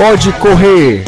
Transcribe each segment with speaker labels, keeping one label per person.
Speaker 1: Pode correr.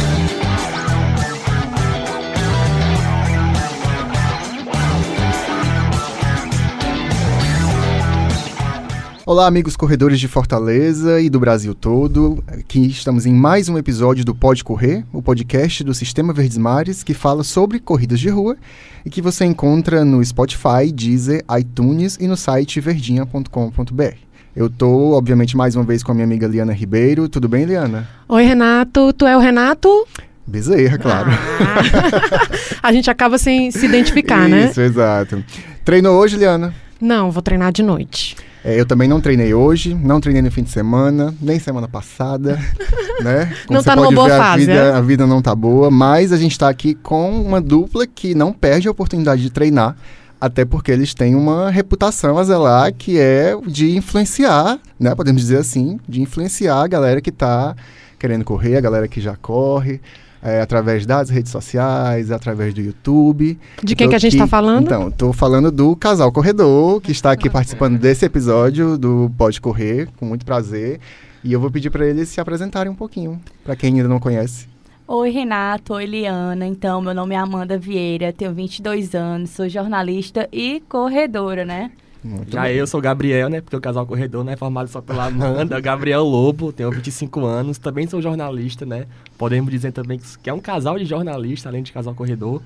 Speaker 1: Olá, amigos corredores de Fortaleza e do Brasil todo. Aqui estamos em mais um episódio do Pode Correr, o podcast do Sistema Verdes Mares que fala sobre corridas de rua e que você encontra no Spotify, Deezer, iTunes e no site verdinha.com.br. Eu tô, obviamente, mais uma vez com a minha amiga Liana Ribeiro. Tudo bem, Liana?
Speaker 2: Oi, Renato. Tu é o Renato?
Speaker 1: Bezerra, claro.
Speaker 2: Ah. a gente acaba sem se identificar,
Speaker 1: Isso,
Speaker 2: né?
Speaker 1: Isso, exato. Treinou hoje, Liana?
Speaker 2: Não, vou treinar de noite.
Speaker 1: É, eu também não treinei hoje, não treinei no fim de semana, nem semana passada, né?
Speaker 2: Não
Speaker 1: você
Speaker 2: tá numa boa
Speaker 1: ver, a
Speaker 2: fase,
Speaker 1: vida,
Speaker 2: é?
Speaker 1: a vida não tá boa, mas a gente tá aqui com uma dupla que não perde a oportunidade de treinar, até porque eles têm uma reputação a zelar que é de influenciar, né? Podemos dizer assim, de influenciar a galera que tá querendo correr, a galera que já corre. é, através das redes sociais, através do YouTube.
Speaker 2: De quem
Speaker 1: Tô
Speaker 2: que a gente
Speaker 1: aqui-
Speaker 2: tá falando?
Speaker 1: Então, tô falando do Casal Corredor, que está aqui participando desse episódio do Pode Correr, com muito prazer. E eu vou pedir para eles se apresentarem um pouquinho, para quem ainda não conhece.
Speaker 3: Oi, Renato. Oi, Liana. Então, meu nome é Amanda Vieira, tenho 22 anos, sou jornalista e corredora, né?
Speaker 1: Muito
Speaker 4: Já
Speaker 1: bem.
Speaker 4: eu sou o Gabriel, né? Porque o casal corredor não é formado só pela Amanda. Gabriel Lobo, tenho 25 anos, também sou jornalista, né? Podemos dizer também que é um casal de jornalista, além de casal corredor.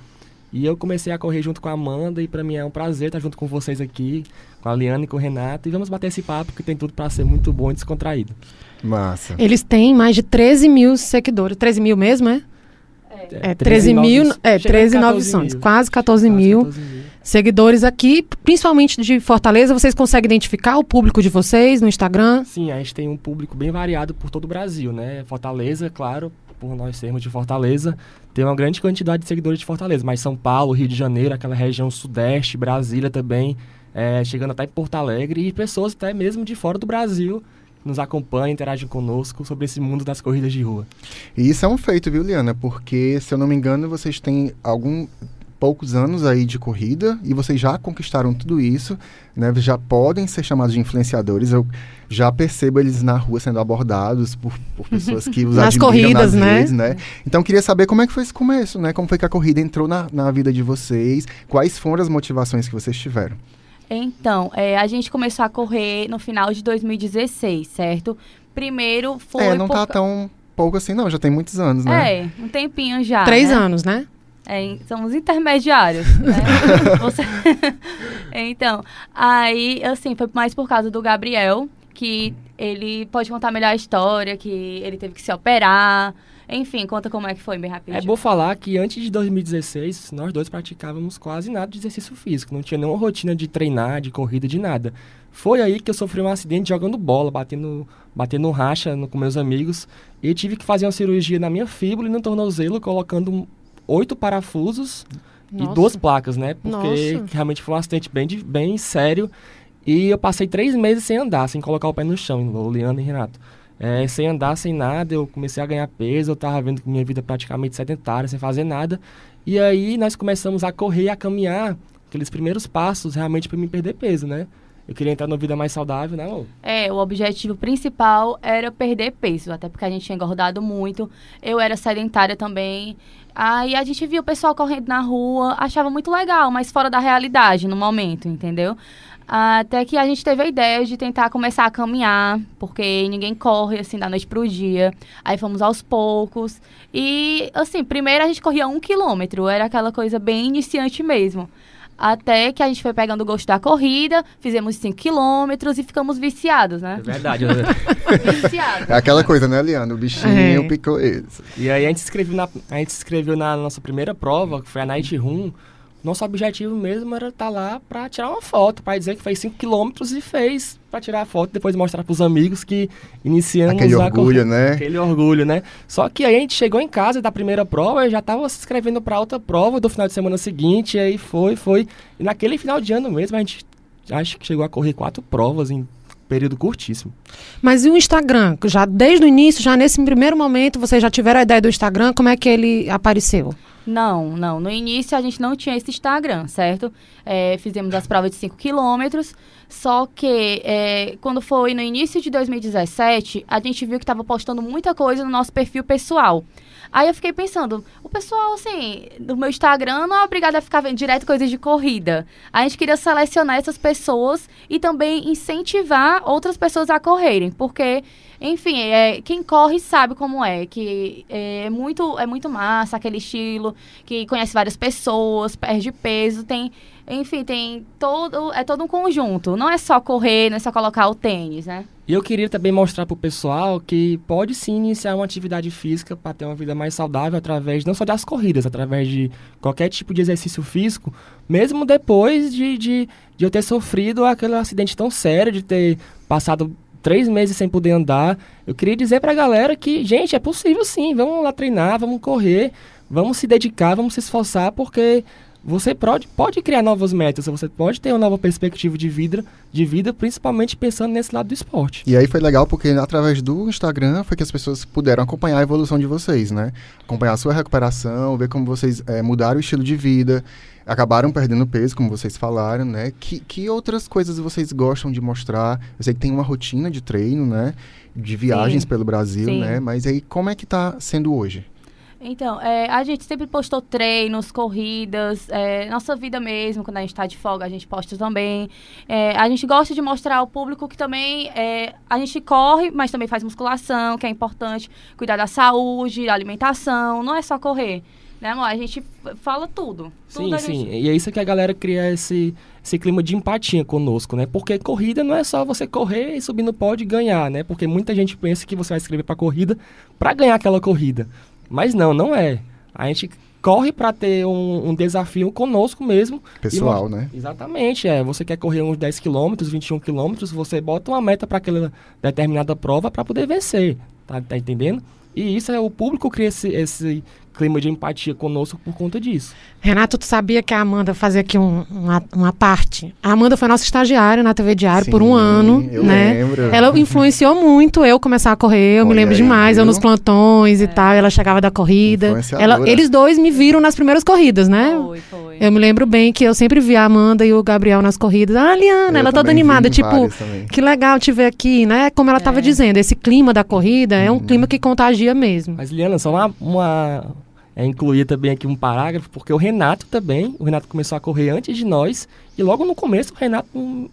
Speaker 4: E eu comecei a correr junto com a Amanda e pra mim é um prazer estar junto com vocês aqui, com a Liana e com o Renato. E vamos bater esse papo que tem tudo pra ser muito bom e descontraído.
Speaker 1: Massa.
Speaker 2: Eles têm mais de 13 mil seguidores. 13 mil mesmo, é? É, 13 mil, é, 13,900, quase 14 mil seguidores aqui, principalmente de Fortaleza. Vocês conseguem identificar o público de vocês no Instagram?
Speaker 4: Sim, a gente tem um público bem variado por todo o Brasil, né? Fortaleza, claro, por nós sermos de Fortaleza, tem uma grande quantidade de seguidores de Fortaleza, mas São Paulo, Rio de Janeiro, aquela região sudeste, Brasília também, é, chegando até Porto Alegre, e pessoas até mesmo de fora do Brasil nos acompanham, interagem conosco sobre esse mundo das corridas de rua.
Speaker 1: E isso é um feito, viu, Liana? Porque, se eu não me engano, vocês têm algum poucos anos aí de corrida e vocês já conquistaram tudo isso, né? Já podem ser chamados de influenciadores. Eu já percebo eles na rua sendo abordados por, por pessoas que os
Speaker 2: Nas
Speaker 1: admiram
Speaker 2: corridas,
Speaker 1: nas
Speaker 2: né?
Speaker 1: redes, né? Então, queria saber como é que foi esse começo, né? Como foi que a corrida entrou na, na vida de vocês? Quais foram as motivações que vocês tiveram?
Speaker 3: Então, é, a gente começou a correr no final de 2016, certo? Primeiro foi.
Speaker 1: é, não
Speaker 3: por
Speaker 1: tá tão pouco assim, não. Já tem muitos anos, né?
Speaker 3: É, um tempinho já.
Speaker 2: Três
Speaker 3: né?
Speaker 2: anos, né?
Speaker 3: É, somos intermediários, né? Você- então, aí, assim, foi mais por causa do Gabriel, que ele pode contar melhor a história, que ele teve que se operar. Enfim, conta como é que foi bem rapidinho.
Speaker 4: É bom falar que antes de 2016, nós dois praticávamos quase nada de exercício físico. Não tinha nenhuma rotina de treinar, de corrida, de nada. Foi aí que eu sofri um acidente jogando bola, batendo, batendo racha no- com meus amigos. E tive que fazer uma cirurgia na minha fíbula e no tornozelo, colocando um- oito parafusos e
Speaker 2: Nossa.
Speaker 4: duas placas, né? Porque
Speaker 2: Nossa.
Speaker 4: realmente foi um acidente bem, bem sério. E eu passei três meses sem andar, sem colocar o pé no chão, Liana e Renato. É, sem andar, sem nada, eu comecei a ganhar peso, eu tava vendo que minha vida praticamente sedentária, sem fazer nada. E aí nós começamos a correr e a caminhar, aqueles primeiros passos realmente para me perder peso, né? Eu queria entrar numa vida mais saudável, né, amor?
Speaker 3: É, o objetivo principal era perder peso, até porque a gente tinha engordado muito. Eu era sedentária também. Aí a gente via o pessoal correndo na rua, achava muito legal, mas fora da realidade no momento, entendeu? Até que a gente teve a ideia de tentar começar a caminhar, porque ninguém corre assim da noite pro dia. Aí fomos aos poucos. E assim, primeiro a gente corria um quilômetro, era aquela coisa bem iniciante mesmo. Até que a gente foi pegando o gosto da corrida, fizemos 5 quilômetros e ficamos viciados,
Speaker 4: É
Speaker 3: né?
Speaker 4: verdade. eu-
Speaker 3: Viciados.
Speaker 1: É aquela coisa, né, Liana? O bichinho
Speaker 2: É.
Speaker 1: picou isso.
Speaker 4: E aí a gente, se inscreveu na, a gente se inscreveu na nossa primeira prova, que foi a Night Room. Nosso objetivo mesmo era estar lá pra tirar uma foto, pra dizer que fez 5 km e fez pra tirar a foto, depois mostrar pros amigos que iniciamos
Speaker 1: Aquele
Speaker 4: a
Speaker 1: orgulho,
Speaker 4: corrida.
Speaker 1: né?
Speaker 4: Aquele orgulho, né? Só que aí a gente chegou em casa da primeira prova e já tava se inscrevendo pra outra prova do final de semana seguinte, e aí foi, foi. E naquele final de ano mesmo a gente acho que chegou a correr quatro provas em período curtíssimo.
Speaker 2: Mas e o Instagram? Já desde o início, já nesse primeiro momento, vocês já tiveram a ideia do Instagram? Como é que ele apareceu?
Speaker 3: Não, não. No início a gente não tinha esse Instagram, certo? É, fizemos as provas de 5 quilômetros, só que é, quando foi no início de 2017, a gente viu que estava postando muita coisa no nosso perfil pessoal. Aí eu fiquei pensando, o pessoal, assim, do meu Instagram não é obrigado a ficar vendo direto coisas de corrida. A gente queria selecionar essas pessoas e também incentivar outras pessoas a correrem, porque enfim, é, quem corre sabe como é, que é muito, é muito massa aquele estilo, que conhece várias pessoas, perde peso, tem, enfim, tem todo, é todo um conjunto. Não é só correr, não é só colocar o tênis, né?
Speaker 4: E eu queria também mostrar para o pessoal que pode sim iniciar uma atividade física para ter uma vida mais saudável através não só das corridas, através de qualquer tipo de exercício físico, mesmo depois de, de, de eu ter sofrido aquele acidente tão sério, de ter passado três meses sem poder andar. Eu queria dizer para a galera que, gente, é possível sim. Vamos lá treinar, vamos correr, vamos se dedicar, vamos se esforçar, porque você pode, pode criar novas metas, você pode ter uma nova perspectiva de vida, de vida, principalmente pensando nesse lado do esporte.
Speaker 1: E aí foi legal porque através do Instagram foi que as pessoas puderam acompanhar a evolução de vocês, né? Acompanhar a sua recuperação, ver como vocês é, mudaram o estilo de vida, acabaram perdendo peso, como vocês falaram, né? Que, que outras coisas vocês gostam de mostrar? Eu sei que tem uma rotina de treino, né? De viagens Sim. pelo Brasil, Sim. né? Mas aí como é que está sendo hoje?
Speaker 3: Então, é, a gente sempre postou treinos, corridas, é, nossa vida mesmo, quando a gente está de folga, a gente posta também. É, a gente gosta de mostrar ao público que também é, a gente corre, mas também faz musculação, que é importante cuidar da saúde, da alimentação, não é só correr. Né, amor? A gente fala tudo.
Speaker 4: tudo sim, sim. E é isso que a galera cria esse, esse clima de empatia conosco, né? Porque corrida não é só você correr e subir no pódio e ganhar, né? Porque muita gente pensa que você vai escrever para corrida para ganhar aquela corrida. Mas não, não é. A gente corre para ter um, um, desafio conosco mesmo.
Speaker 1: Pessoal, né?
Speaker 4: Exatamente, é. Você quer correr uns 10 quilômetros, 21 quilômetros, você bota uma meta para aquela determinada prova para poder vencer. Tá, tá entendendo? E isso é o público cria esse, esse clima de empatia conosco por conta disso.
Speaker 2: Renato, tu sabia que a Amanda fazia aqui um, uma, uma parte? A Amanda foi nossa estagiária na TV Diário Sim, por um ano, eu né? Lembro. Ela influenciou muito eu começar a correr, eu Olha me lembro aí, demais, viu? eu nos plantões é. e tal, ela chegava da corrida. Ela, eles dois me viram nas primeiras corridas, né? Foi, foi. Eu me lembro bem que eu sempre via a Amanda e o Gabriel nas corridas. Ah, Liana, eu ela toda animada, tipo, que legal te ver aqui, né? Como ela estava é. dizendo, esse clima da corrida uhum. é um uhum. clima que contagia mesmo.
Speaker 4: Mas Liana, só uma, uma é, incluir também aqui um parágrafo, porque o Renato também, o Renato começou a correr antes de nós, e logo no começo o Renato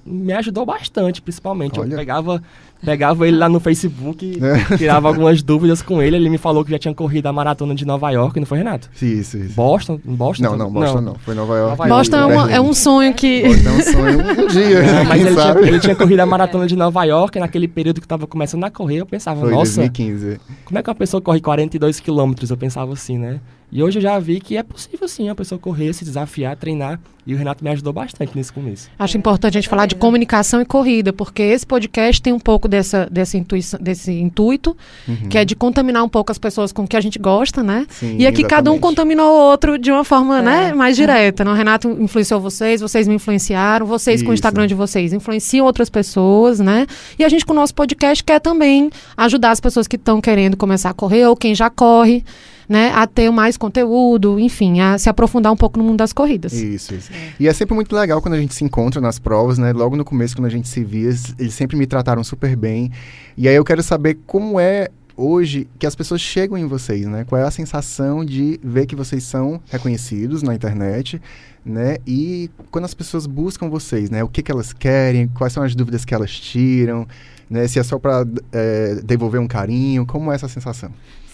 Speaker 4: me ajudou bastante, principalmente. Olha. Eu pegava, pegava ele lá no Facebook, é. tirava algumas dúvidas com ele, ele me falou que já tinha corrido a maratona de Nova York, não foi, Renato?
Speaker 1: Isso, isso.
Speaker 4: Boston? Boston?
Speaker 1: Não, não, Boston não, não. foi Nova York. Nova
Speaker 2: Boston é, uma, é, um sonho que...
Speaker 1: Boston é um sonho um dia, é,
Speaker 4: Mas ele tinha, ele tinha, corrido a maratona de Nova York, naquele período que estava começando a correr, eu pensava, foi nossa...
Speaker 1: 2015.
Speaker 4: Como é que uma pessoa corre 42 quilômetros? Eu pensava assim, né? E hoje eu já vi que é possível sim a pessoa correr, se desafiar, treinar. E o Renato me ajudou bastante nesse começo.
Speaker 2: Acho importante a gente falar de comunicação e corrida, porque esse podcast tem um pouco dessa, dessa intuição, desse intuito, uhum. que é de contaminar um pouco as pessoas com o que a gente gosta, né? Sim, e aqui exatamente. cada um contaminou o outro de uma forma é. né, mais direta. Né? O Renato influenciou vocês, vocês me influenciaram, vocês Isso. com o Instagram de vocês influenciam outras pessoas, né? E a gente com o nosso podcast quer também ajudar as pessoas que estão querendo começar a correr ou quem já corre né, a ter mais conteúdo, enfim, a se aprofundar um pouco no mundo das corridas.
Speaker 1: Isso, isso. É. E é sempre muito legal quando a gente se encontra nas provas, né? Logo no começo, quando a gente se via, eles sempre me trataram super bem. E aí eu quero saber como é hoje que as pessoas chegam em vocês, né? Qual é a sensação de ver que vocês são reconhecidos na internet, né? E quando as pessoas buscam vocês, né? O que, que elas querem, quais são as dúvidas que elas tiram, né? Se é só para é, devolver um carinho, como é essa sensação?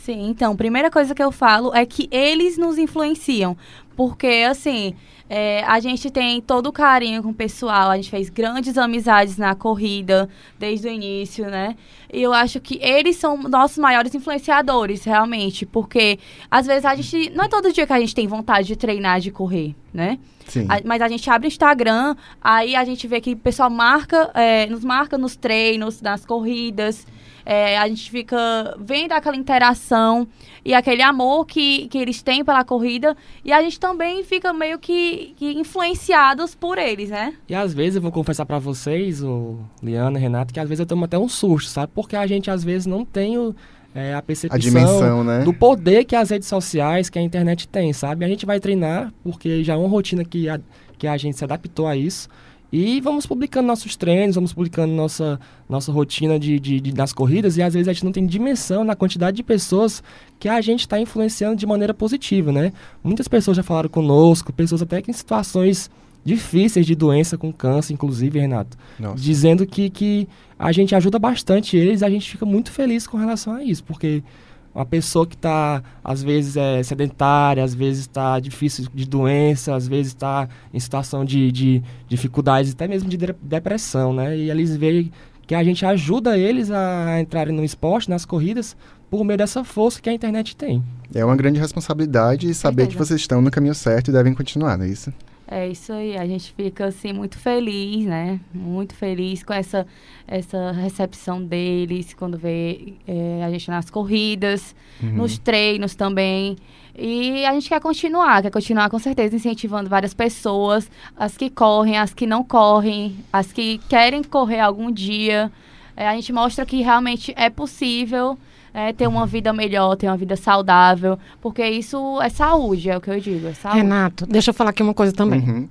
Speaker 3: Sim, então, primeira coisa que eu falo é que eles nos influenciam. Porque, assim, é, a gente tem todo o carinho com o pessoal, a gente fez grandes amizades na corrida desde o início, né? E eu acho que eles são nossos maiores influenciadores, realmente. Porque, às vezes, a gente. Não é todo dia que a gente tem vontade de treinar, de correr, né? Sim. A, mas a gente abre o Instagram, aí a gente vê que o pessoal marca, é, nos marca nos treinos, nas corridas. É, a gente fica vendo aquela interação e aquele amor que, que eles têm pela corrida e a gente também fica meio que, que influenciados por eles, né?
Speaker 4: E às vezes eu vou confessar para vocês, o Liana, Renato, que às vezes eu tomo até um susto, sabe? Porque a gente às vezes não tem o, é, a percepção a dimensão, né? do poder que as redes sociais, que a internet tem, sabe? A gente vai treinar, porque já é uma rotina que a, que a gente se adaptou a isso. E vamos publicando nossos treinos, vamos publicando nossa, nossa rotina de, de, de, nas corridas e às vezes a gente não tem dimensão na quantidade de pessoas que a gente está influenciando de maneira positiva, né? Muitas pessoas já falaram conosco, pessoas até que em situações difíceis de doença com câncer, inclusive, Renato, Nossa. dizendo que, que a gente ajuda bastante eles, a gente fica muito feliz com relação a isso, porque uma pessoa que está, às vezes, é sedentária, às vezes está difícil de doença, às vezes está em situação de, de dificuldades, até mesmo de depressão, né? E eles veem que a gente ajuda eles a entrarem no esporte, nas corridas, por meio dessa força que a internet tem.
Speaker 1: É uma grande responsabilidade saber que vocês estão no caminho certo e devem continuar, não é isso?
Speaker 3: É isso aí, a gente fica assim muito feliz, né? Muito feliz com essa, essa recepção deles, quando vê é, a gente nas corridas, uhum. nos treinos também. E a gente quer continuar, quer continuar com certeza incentivando várias pessoas, as que correm, as que não correm, as que querem correr algum dia. É, a gente mostra que realmente é possível é, ter uma vida melhor, ter uma vida saudável, porque isso é saúde, é o que eu digo. É
Speaker 2: Renato, deixa eu falar aqui uma coisa também. Uhum.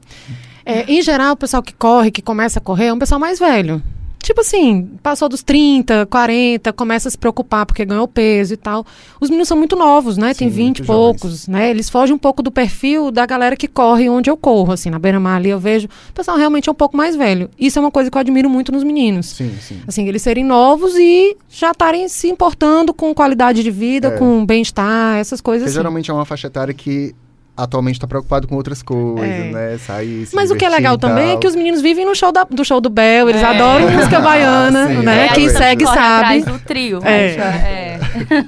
Speaker 2: É, em geral, o pessoal que corre, que começa a correr, é um pessoal mais velho tipo assim, passou dos 30, 40, começa a se preocupar porque ganhou peso e tal. Os meninos são muito novos, né? Sim, Tem 20 e poucos, né? Eles fogem um pouco do perfil da galera que corre onde eu corro, assim, na beira-mar ali eu vejo. O pessoal realmente é um pouco mais velho. Isso é uma coisa que eu admiro muito nos meninos.
Speaker 1: Sim, sim.
Speaker 2: Assim, eles serem novos e já estarem se importando com qualidade de vida, é. com bem-estar, essas coisas
Speaker 1: Porque assim. geralmente é uma faixa etária que atualmente está preocupado com outras coisas, é. né? Sair,
Speaker 2: Mas o que é legal também é que os meninos vivem no show da, do show do Bel, eles é. adoram música baiana, ah, né? É, Quem segue sabe.
Speaker 3: do trio.
Speaker 2: É. é.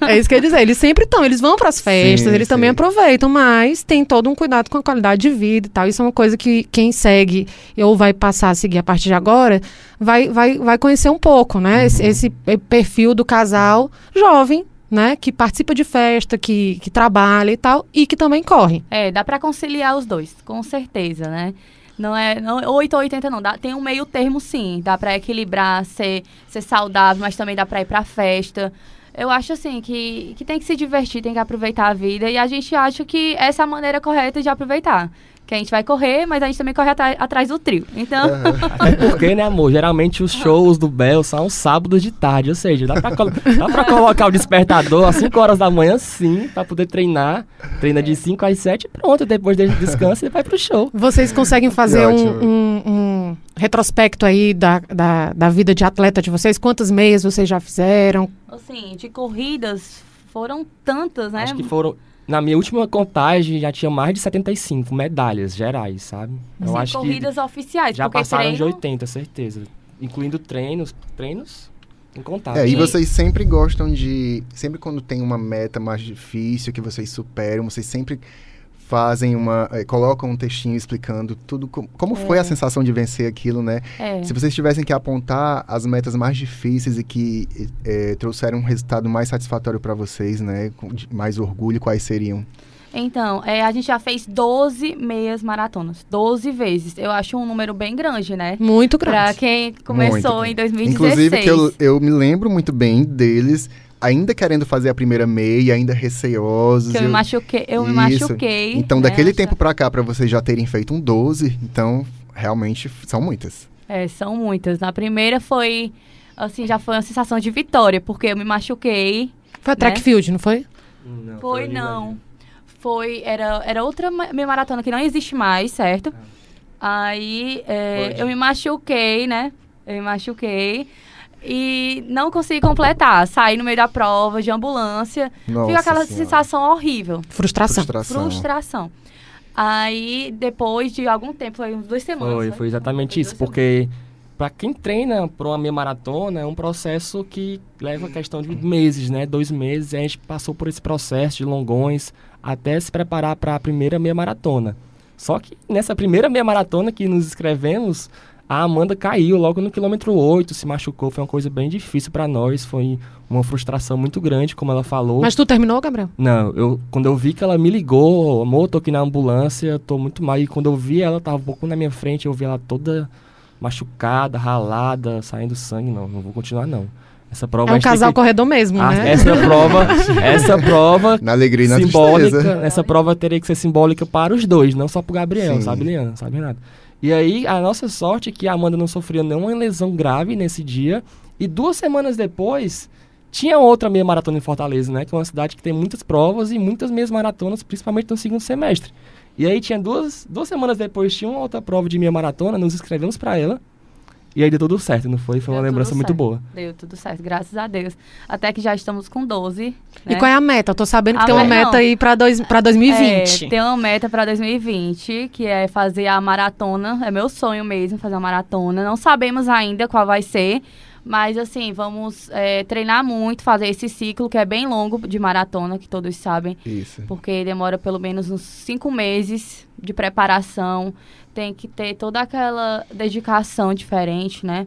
Speaker 2: é isso que eu ia dizer. Eles sempre estão, eles vão para as festas, sim, eles sim. também aproveitam, mas tem todo um cuidado com a qualidade de vida e tal. Isso é uma coisa que quem segue ou vai passar a seguir a partir de agora vai, vai, vai conhecer um pouco, né? Uhum. Esse, esse perfil do casal jovem né, que participa de festa, que, que trabalha e tal, e que também corre.
Speaker 3: É, dá para conciliar os dois, com certeza, né? Não é não, 8 ou 80 não, dá, tem um meio termo sim, dá para equilibrar, ser, ser saudável, mas também dá para ir pra festa. Eu acho assim que, que tem que se divertir, tem que aproveitar a vida e a gente acha que essa é a maneira correta de aproveitar que a gente vai correr, mas a gente também corre atrás do trio. Então.
Speaker 4: Até porque, né, amor? Geralmente os shows do Bel são sábados de tarde, ou seja, dá pra, dá pra colocar o despertador às 5 horas da manhã, sim, pra poder treinar. Treina de 5 às 7 pronto. Depois dele descansa e vai pro show.
Speaker 2: Vocês conseguem fazer um, um, um, retrospecto aí da, da, da vida de atleta de vocês? Quantas meias vocês já fizeram?
Speaker 3: Assim, de corridas foram tantas, né?
Speaker 4: Acho que foram na minha última contagem já tinha mais de 75 medalhas gerais, sabe?
Speaker 3: Eu Sim, acho corridas que oficiais.
Speaker 4: Já passaram treino... de 80, certeza. Incluindo treinos. Treinos incontáveis.
Speaker 1: É, e vocês sempre gostam de. Sempre quando tem uma meta mais difícil que vocês superam, vocês sempre fazem uma. É, colocam um textinho explicando tudo com, como é. foi a sensação de vencer aquilo, né? É. Se vocês tivessem que apontar as metas mais difíceis e que é, trouxeram um resultado mais satisfatório para vocês, né? Com mais orgulho, quais seriam?
Speaker 3: Então, é, a gente já fez 12 meias maratonas. 12 vezes. Eu acho um número bem grande, né?
Speaker 2: Muito grande.
Speaker 3: Pra quem começou em 2016.
Speaker 1: Inclusive, que eu, eu me lembro muito bem deles ainda querendo fazer a primeira meia, ainda receosos.
Speaker 3: Que eu, eu me machuquei. Eu me machuquei
Speaker 1: então, né, daquele tempo para cá, para vocês já terem feito um 12, então realmente são muitas.
Speaker 3: É, são muitas. Na primeira foi, assim, já foi uma sensação de vitória, porque eu me machuquei.
Speaker 2: Foi a track né? field, não foi?
Speaker 3: Não, foi, foi não. Foi, era, era outra meia maratona que não existe mais, certo? Ah. Aí é, eu me machuquei, né? Eu me machuquei e não consegui completar. Saí no meio da prova de ambulância. Nossa Fica aquela senhora. sensação horrível.
Speaker 2: Frustração.
Speaker 1: Frustração.
Speaker 3: Frustração. Aí, depois de algum tempo, foi uns duas semanas.
Speaker 4: Foi, foi exatamente foi isso, porque para quem treina para uma meia maratona é um processo que leva a questão de meses, né? Dois meses. E a gente passou por esse processo de longões até se preparar para a primeira meia maratona. Só que nessa primeira meia maratona que nos inscrevemos, a Amanda caiu logo no quilômetro 8, se machucou, foi uma coisa bem difícil para nós, foi uma frustração muito grande, como ela falou.
Speaker 2: Mas tu terminou, Gabriel?
Speaker 4: Não, eu quando eu vi que ela me ligou, amor, tô aqui na ambulância, tô muito mal, e quando eu vi ela, tava um pouco na minha frente, eu vi ela toda machucada, ralada, saindo sangue, não, não vou continuar não.
Speaker 2: Essa prova é um casal corredor mesmo?
Speaker 4: Essa essa prova
Speaker 2: casal que... corredor mesmo,
Speaker 4: ah,
Speaker 2: né?
Speaker 4: Essa prova, essa prova
Speaker 1: na alegria e na
Speaker 4: simbólica,
Speaker 1: tristeza.
Speaker 4: essa prova teria que ser simbólica para os dois, não só para o Gabriel, Sim. sabe, Liana, sabe, Renato? E aí, a nossa sorte é que a Amanda não sofreu nenhuma lesão grave nesse dia. E duas semanas depois, tinha outra meia maratona em Fortaleza, né? Que é uma cidade que tem muitas provas e muitas meias maratonas, principalmente no segundo semestre. E aí tinha duas, duas semanas depois, tinha uma outra prova de meia maratona, nos inscrevemos para ela. E aí deu tudo certo, não foi? Foi deu uma lembrança muito boa.
Speaker 3: Deu tudo certo, graças a Deus. Até que já estamos com 12.
Speaker 2: Né? E qual é a meta? Eu tô sabendo que a tem uma meta não. aí para dois, 2020.
Speaker 3: É, tem uma meta para 2020, que é fazer a maratona. É meu sonho mesmo, fazer a maratona. Não sabemos ainda qual vai ser. Mas, assim, vamos é, treinar muito, fazer esse ciclo que é bem longo de maratona, que todos sabem.
Speaker 1: Isso.
Speaker 3: Porque demora pelo menos uns cinco meses de preparação. Tem que ter toda aquela dedicação diferente, né?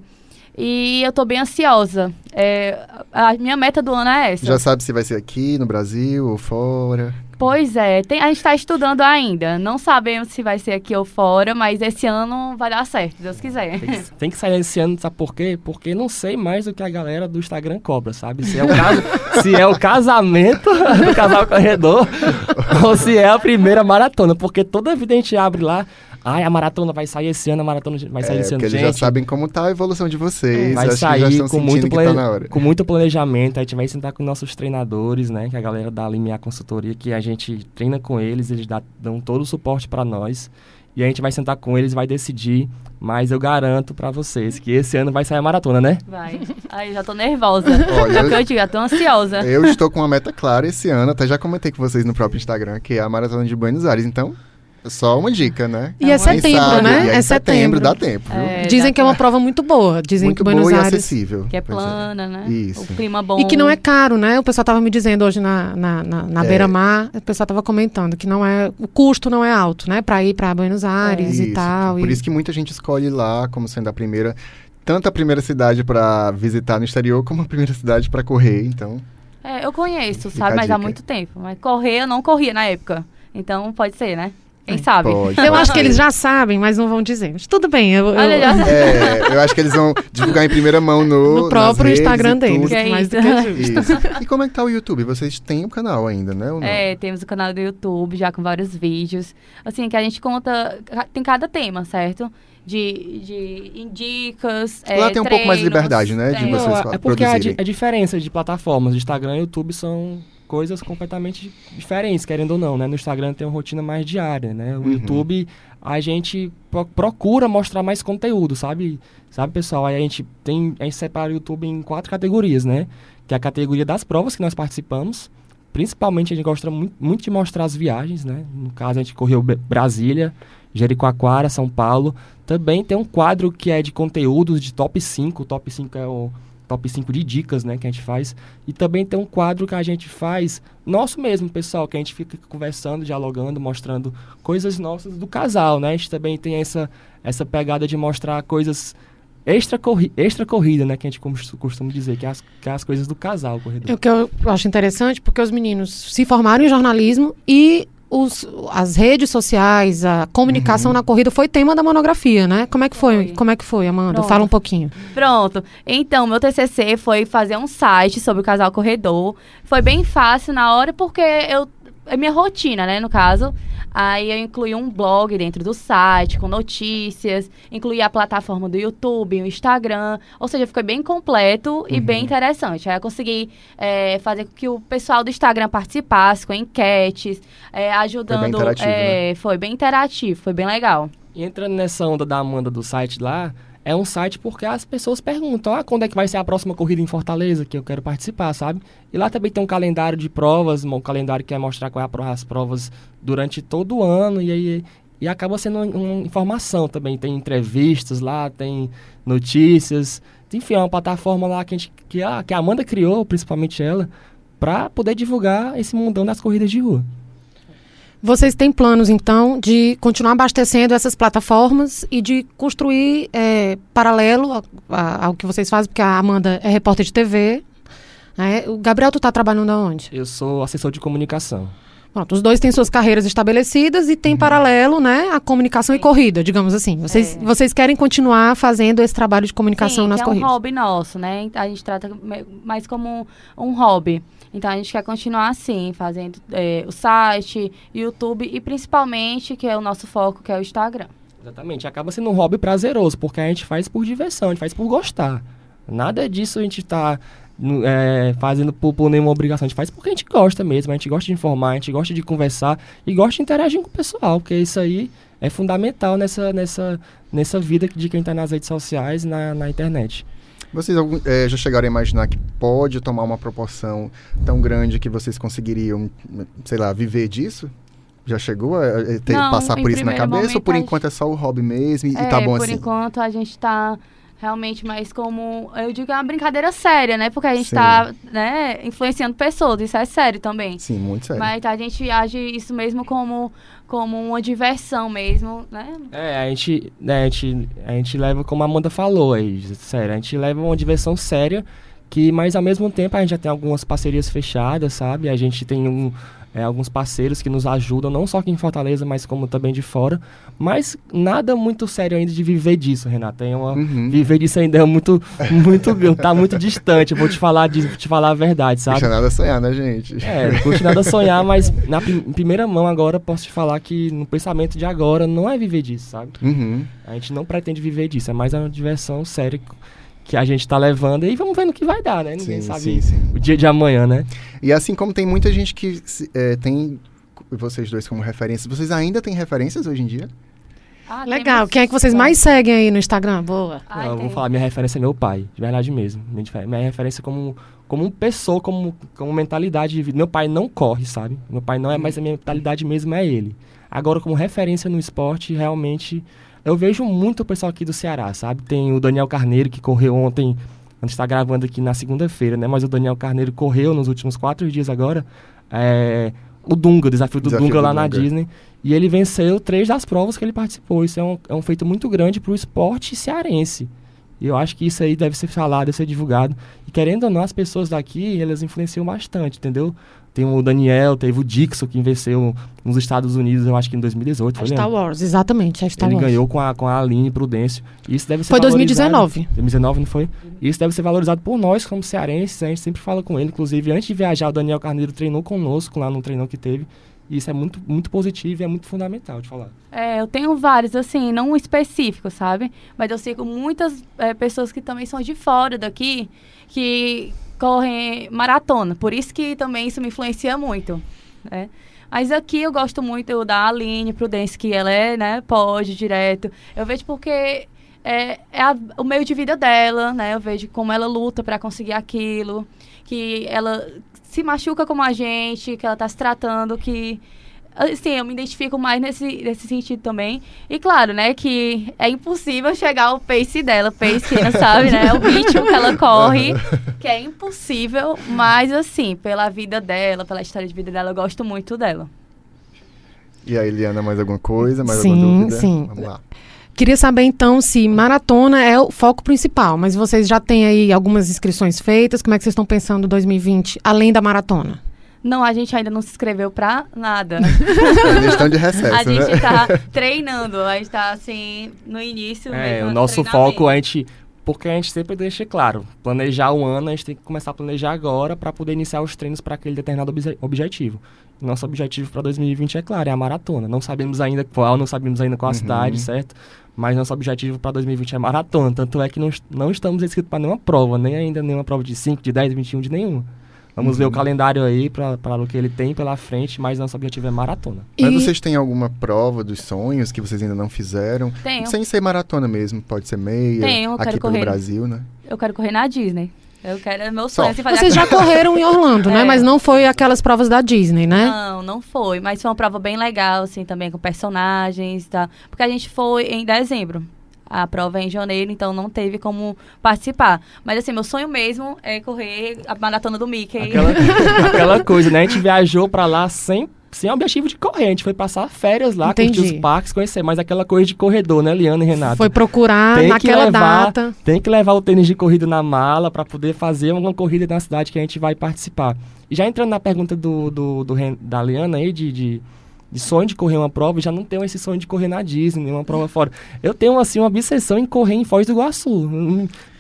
Speaker 3: E eu tô bem ansiosa. É, a minha meta do ano é essa.
Speaker 1: Já sabe se vai ser aqui no Brasil ou fora?
Speaker 3: Pois é, tem, a gente está estudando ainda. Não sabemos se vai ser aqui ou fora, mas esse ano vai dar certo, Deus quiser.
Speaker 4: Tem que, tem que sair esse ano, sabe por quê? Porque não sei mais do que a galera do Instagram cobra, sabe? Se é o, caso, se é o casamento do casal corredor ou se é a primeira maratona. Porque toda vida a gente abre lá, Ai, a maratona vai sair esse ano, a maratona vai sair
Speaker 1: é,
Speaker 4: esse ano.
Speaker 1: Porque
Speaker 4: gente,
Speaker 1: eles já sabem como tá a evolução de vocês.
Speaker 4: Vai sair com muito, plane... tá com muito planejamento. A gente vai sentar com nossos treinadores, né? Que a galera da Limiar Consultoria, que a gente treina com eles, eles dão todo o suporte para nós. E a gente vai sentar com eles, vai decidir. Mas eu garanto para vocês que esse ano vai sair a maratona, né?
Speaker 3: Vai. Ai, já tô nervosa. Olha, é o que eu digo, já tô ansiosa.
Speaker 1: Eu estou com uma meta clara esse ano, até já comentei com vocês no próprio Instagram, que é a maratona de Buenos Aires. Então, só uma dica, né?
Speaker 2: E é setembro, sabe, né?
Speaker 1: é, é setembro, dá tempo.
Speaker 2: É, Dizem que é uma prova muito boa. Dizem
Speaker 1: muito
Speaker 2: que Buenos
Speaker 1: boa
Speaker 2: Aires.
Speaker 1: E acessível.
Speaker 3: Que é, é. plana, é. né?
Speaker 1: Isso.
Speaker 3: O clima bom.
Speaker 2: E que não é caro, né? O pessoal tava me dizendo hoje na, na, na, na é. beira-mar, o pessoal tava comentando que não é. O custo não é alto, né? Para ir para Buenos Aires
Speaker 1: é.
Speaker 2: e tal.
Speaker 1: Por
Speaker 2: e...
Speaker 1: isso que muita gente escolhe lá como sendo a primeira. Tanto a primeira cidade para visitar no exterior, como a primeira cidade para correr, então.
Speaker 3: É, eu conheço, sabe? Mas há muito tempo. Mas correr eu não corria na época. Então pode ser, né? Quem sabe?
Speaker 2: Pode, eu acho que eles já sabem, mas não vão dizer. Mas tudo bem. Eu, eu...
Speaker 1: É, eu acho que eles vão divulgar em primeira mão no,
Speaker 2: no próprio Instagram deles.
Speaker 3: Que é
Speaker 2: mais
Speaker 3: isso.
Speaker 2: do que isso.
Speaker 1: E como é que tá o YouTube? Vocês têm o um canal ainda, né?
Speaker 3: É, temos o canal do YouTube já com vários vídeos. Assim, que a gente conta. Tem cada tema, certo? de, de dicas.
Speaker 1: Lá é, tem um
Speaker 3: treinos,
Speaker 1: pouco mais de liberdade, né? De vocês
Speaker 4: Não, é porque a, a, diferença de plataformas, Instagram e YouTube são coisas completamente diferentes, querendo ou não, né? No Instagram tem uma rotina mais diária, né? O uhum. YouTube a gente procura mostrar mais conteúdo, sabe? Sabe, pessoal? Aí a gente tem a gente separa o YouTube em quatro categorias, né? Que é a categoria das provas que nós participamos. Principalmente a gente gosta muito, muito de mostrar as viagens, né? No caso a gente correu Brasília, Jericoacoara, São Paulo. Também tem um quadro que é de conteúdos de top 5. O top 5 é o top 5 de dicas, né, que a gente faz. E também tem um quadro que a gente faz, nosso mesmo, pessoal, que a gente fica conversando, dialogando, mostrando coisas nossas do casal, né? A gente também tem essa, essa pegada de mostrar coisas extra, corri extra corrida, né? Que a gente costuma dizer, que é as, que é as coisas do casal corredor.
Speaker 2: É o que eu acho interessante, porque os meninos se formaram em jornalismo e os, as redes sociais, a comunicação uhum. na corrida foi tema da monografia, né? Como é que foi? foi. Como é que foi, Amanda? Pronto. Fala um pouquinho.
Speaker 3: Pronto. Então, meu TCC foi fazer um site sobre o casal corredor. Foi bem fácil na hora porque eu é minha rotina, né, no caso. Aí eu incluí um blog dentro do site, com notícias, incluí a plataforma do YouTube, o Instagram, ou seja, ficou bem completo uhum. e bem uhum. interessante. Aí eu consegui é, fazer com que o pessoal do Instagram participasse com enquetes, é, ajudando. Foi bem
Speaker 1: interativo,
Speaker 3: é,
Speaker 1: né?
Speaker 3: Foi bem interativo, foi bem legal.
Speaker 4: E entrando nessa onda da Amanda do site lá, é um site porque as pessoas perguntam, ah, quando é que vai ser a próxima corrida em Fortaleza, que eu quero participar, sabe? E lá também tem um calendário de provas, um calendário que vai mostrar qual é as provas durante todo o ano, e aí e acaba sendo uma informação também. Tem entrevistas lá, tem notícias, enfim, é uma plataforma lá que a, gente, que a, que a Amanda criou, principalmente ela, para poder divulgar esse mundão das corridas de rua.
Speaker 2: Vocês têm planos, então, de continuar abastecendo essas plataformas e de construir é, paralelo ao que vocês fazem, porque a Amanda é repórter de TV. Né? O Gabriel, tu está trabalhando aonde?
Speaker 4: Eu sou assessor de comunicação.
Speaker 2: Pronto, os dois têm suas carreiras estabelecidas e tem uhum. paralelo, né, a comunicação Sim. e corrida, digamos assim. Vocês, é. vocês querem continuar fazendo esse trabalho de comunicação
Speaker 3: Sim,
Speaker 2: nas
Speaker 3: é
Speaker 2: corridas?
Speaker 3: é um hobby nosso, né? A gente trata mais como um hobby. Então a gente quer continuar assim, fazendo é, o site, YouTube e principalmente, que é o nosso foco, que é o Instagram.
Speaker 4: Exatamente, acaba sendo um hobby prazeroso, porque a gente faz por diversão, a gente faz por gostar. Nada disso a gente está é, fazendo por, por, nenhuma obrigação. A gente faz porque a gente gosta mesmo, a gente gosta de informar, a gente gosta de conversar e gosta de interagir com o pessoal, porque isso aí é fundamental nessa, nessa, nessa vida de quem está nas redes sociais e na, na internet.
Speaker 1: Vocês é, já chegaram a imaginar que pode tomar uma proporção tão grande que vocês conseguiriam, sei lá, viver disso? Já chegou a ter, Não, passar por isso na cabeça ou por enquanto é só o hobby mesmo e,
Speaker 3: é,
Speaker 1: e tá bom
Speaker 3: por
Speaker 1: assim?
Speaker 3: Por enquanto a gente está realmente mais como, eu digo, é uma brincadeira séria, né? Porque a gente está né, influenciando pessoas, isso é sério também.
Speaker 1: Sim, muito sério.
Speaker 3: Mas a gente age isso mesmo como, como uma diversão mesmo, né?
Speaker 4: É, a gente, né, a gente, a gente leva, como a Amanda falou aí, sério, a gente leva uma diversão séria, que, mas ao mesmo tempo a gente já tem algumas parcerias fechadas, sabe? A gente tem um é, alguns parceiros que nos ajudam, não só aqui em Fortaleza, mas como também de fora. Mas nada muito sério ainda de viver disso, Renata. É uma, uhum. Viver disso ainda é muito, muito, tá muito distante. vou te falar, de, te falar a verdade, sabe?
Speaker 1: Não nada a sonhar, né, gente?
Speaker 4: É, não custa nada sonhar, mas na prim primeira mão agora posso te falar que no pensamento de agora não é viver disso, sabe?
Speaker 1: Uhum.
Speaker 4: A gente não pretende viver disso, é mais uma diversão séria que a gente está levando e vamos vendo o que vai dar, né? Ninguém sim, sabe sim, sim. o dia de amanhã, né?
Speaker 1: E assim como tem muita gente que é, tem vocês dois como referências, vocês ainda têm referências hoje em dia?
Speaker 2: Ah, Legal. Quem é que vocês mais seguem aí no Instagram? Boa.
Speaker 4: Ai, eu vou falar, minha referência é meu pai, de verdade mesmo. Minha referência como, como pessoa, como, como mentalidade de vida. Meu pai não corre, sabe? Meu pai não é, mas a minha mentalidade mesmo é ele. Agora, como referência no esporte, realmente eu vejo muito o pessoal aqui do Ceará, sabe? Tem o Daniel Carneiro, que correu ontem, a gente está gravando aqui na segunda-feira, né? Mas o Daniel Carneiro correu nos últimos quatro dias agora. É, o Dunga, o desafio do desafio Dunga do lá Dunga. na Disney. E ele venceu três das provas que ele participou. Isso é um, é um feito muito grande para o esporte cearense. E eu acho que isso aí deve ser falado, deve ser divulgado. E querendo ou não, as pessoas daqui, elas influenciam bastante, entendeu? Tem o Daniel, teve o Dixon, que venceu nos Estados Unidos, eu acho que em 2018.
Speaker 2: A Star Wars, exatamente, a Star
Speaker 4: Ele
Speaker 2: Wars.
Speaker 4: ganhou com a, com a Aline Prudêncio. Isso deve ser
Speaker 2: Foi 2019.
Speaker 4: 2019, não foi? Isso deve ser valorizado por nós, como cearenses. A gente sempre fala com ele. Inclusive, antes de viajar, o Daniel Carneiro treinou conosco lá no treinão que teve. E isso é muito, muito positivo e é muito fundamental de falar.
Speaker 3: É, eu tenho vários, assim, não específicos, sabe? Mas eu sigo muitas é, pessoas que também são de fora daqui, que correm maratona. Por isso que também isso me influencia muito, né? Mas aqui eu gosto muito da Aline Prudence, que ela é, né, pode direto. Eu vejo porque é, é a, o meio de vida dela, né? Eu vejo como ela luta para conseguir aquilo, que ela se machuca como a gente, que ela tá se tratando, que assim, eu me identifico mais nesse, nesse sentido também. E claro, né, que é impossível chegar ao pace dela. Pace, quem não sabe, né, é o ritmo que ela corre, que é impossível. Mas, assim, pela vida dela, pela história de vida dela, eu gosto muito dela.
Speaker 1: E aí, Eliana, mais alguma coisa? Mais
Speaker 2: sim,
Speaker 1: alguma dúvida?
Speaker 2: Sim, Vamos lá. Queria saber então se maratona é o foco principal, mas vocês já têm aí algumas inscrições feitas. Como é que vocês estão pensando 2020, além da maratona?
Speaker 3: Não, a gente ainda não se inscreveu pra nada.
Speaker 1: Eles estão de recesso,
Speaker 3: A gente
Speaker 1: né?
Speaker 3: tá treinando, a gente tá assim, no início
Speaker 4: É,
Speaker 3: mesmo,
Speaker 4: o nosso foco, a gente... Porque a gente sempre deixa claro, planejar o ano, a gente tem que começar a planejar agora para poder iniciar os treinos para aquele determinado obje objetivo. Nosso objetivo para 2020 é claro, é a maratona. Não sabemos ainda qual, não sabemos ainda qual a uhum. cidade, certo? Mas nosso objetivo para 2020 é maratona. Tanto é que não, não estamos inscritos para nenhuma prova, nem ainda nenhuma prova de 5, de 10, 21, de nenhuma. Vamos uhum. ver o calendário aí para o que ele tem pela frente, mas nosso objetivo é maratona.
Speaker 1: E... Mas vocês têm alguma prova dos sonhos que vocês ainda não fizeram?
Speaker 3: Tenho.
Speaker 1: Sem ser maratona mesmo, pode ser meia,
Speaker 3: Tenho,
Speaker 1: aqui pelo Brasil, né?
Speaker 3: Eu quero correr na Disney. Eu quero, é meu sonho assim,
Speaker 2: fazer Vocês já correram em Orlando, né? É. Mas não foi aquelas provas da Disney, né?
Speaker 3: Não, não foi. Mas foi uma prova bem legal, assim, também com personagens, tá? Porque a gente foi em dezembro. A prova é em janeiro, então não teve como participar. Mas assim, meu sonho mesmo é correr a maratona do Mickey.
Speaker 4: Aquela, aquela coisa, né? A gente viajou para lá sem sem objetivo de correr. A gente foi passar férias lá, Entendi. curtir os parques, conhecer. Mas aquela coisa de corredor, né, Liana e Renato?
Speaker 2: Foi procurar tem naquela
Speaker 4: levar,
Speaker 2: data.
Speaker 4: Tem que levar o tênis de corrida na mala para poder fazer uma corrida na cidade que a gente vai participar. já entrando na pergunta do, do, do da Liana aí, de, de de sonho de correr uma prova, já não tenho esse sonho de correr na Disney, uma prova fora. Eu tenho, assim, uma obsessão em correr em Foz do Iguaçu,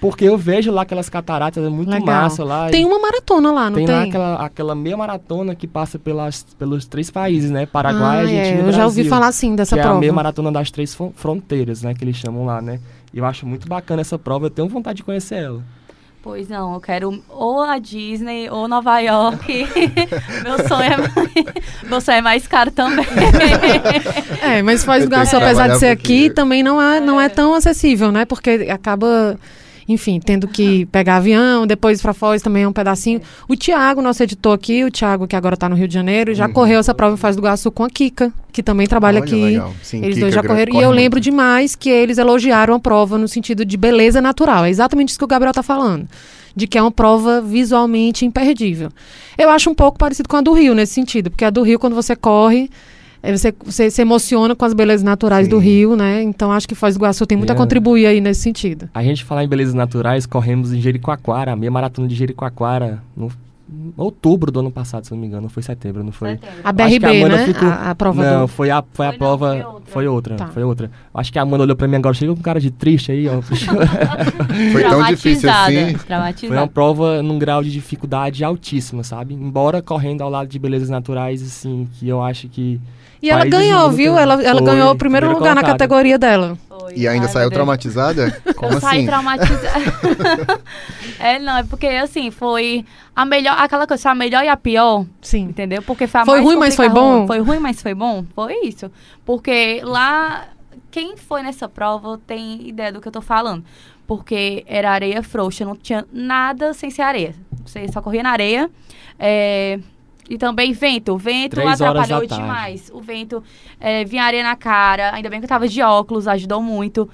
Speaker 4: porque eu vejo lá aquelas cataratas, é muito Legal. massa lá.
Speaker 2: Tem uma maratona lá, não
Speaker 4: tem?
Speaker 2: Tem lá
Speaker 4: aquela, aquela meia maratona que passa pelas, pelos três países, né? Paraguai, ah, Argentina é. e Brasil.
Speaker 2: Eu já ouvi falar, sim, dessa
Speaker 4: que
Speaker 2: prova.
Speaker 4: é a meia maratona das três fronteiras, né? Que eles chamam lá, né? Eu acho muito bacana essa prova, eu tenho vontade de conhecer ela.
Speaker 3: Pois não, eu quero ou a Disney ou Nova York. meu, sonho é mais, meu sonho é mais caro também.
Speaker 2: é, mas Foz do Iguaçu, apesar de ser aqui, também não é, não é tão acessível, né? Porque acaba enfim, tendo que pegar avião, depois para Foz também é um pedacinho. O Tiago, nosso editor aqui, o Tiago, que agora está no Rio de Janeiro, já uhum. correu essa prova em Foz do Iguaçu com a Kika, que também trabalha Olha, aqui. Sim, eles Kika dois já correram. E eu lembro muito. demais que eles elogiaram a prova no sentido de beleza natural. É exatamente isso que o Gabriel está falando. De que é uma prova visualmente imperdível. Eu acho um pouco parecido com a do Rio nesse sentido, porque a do Rio, quando você corre, você, você se emociona com as belezas naturais Sim. do Rio, né? Então acho que Foz do Iguaçu tem muito é. a contribuir aí nesse sentido.
Speaker 4: A gente falar em belezas naturais, corremos em Jericoacoara, a meia maratona de Jericoacoara, no outubro do ano passado, se não me engano, foi setembro, não foi? Setembro.
Speaker 2: A BRB, a né? Ficou... A, a, prova
Speaker 4: Não, do... foi a, foi, foi a prova, não, foi outra. Foi outra, tá. foi outra. Acho que a Amanda olhou pra mim agora, chega com cara de triste aí, ó.
Speaker 1: foi tão difícil assim?
Speaker 4: Foi uma prova num grau de dificuldade altíssima, sabe? Embora correndo ao lado de belezas naturais, assim, que eu acho que
Speaker 2: e ela ganhou, viu? Ela, ela foi, ganhou o primeiro lugar colocado. na categoria dela.
Speaker 1: Foi. E ainda Ai, saiu traumatizada? Como
Speaker 3: eu
Speaker 1: assim?
Speaker 3: Saí traumatizada. é, não, é porque assim, foi a melhor, aquela coisa, a melhor e a pior.
Speaker 2: Sim.
Speaker 3: Entendeu? Porque foi a
Speaker 2: Foi ruim, mas foi bom?
Speaker 3: Foi ruim, mas foi bom? Foi isso. Porque lá, quem foi nessa prova tem ideia do que eu tô falando. Porque era areia frouxa, não tinha nada sem ser areia. Você só corria na areia. É, e também vento. O vento Três atrapalhou demais. O vento é, vinha areia na cara. Ainda bem que eu tava de óculos, ajudou muito.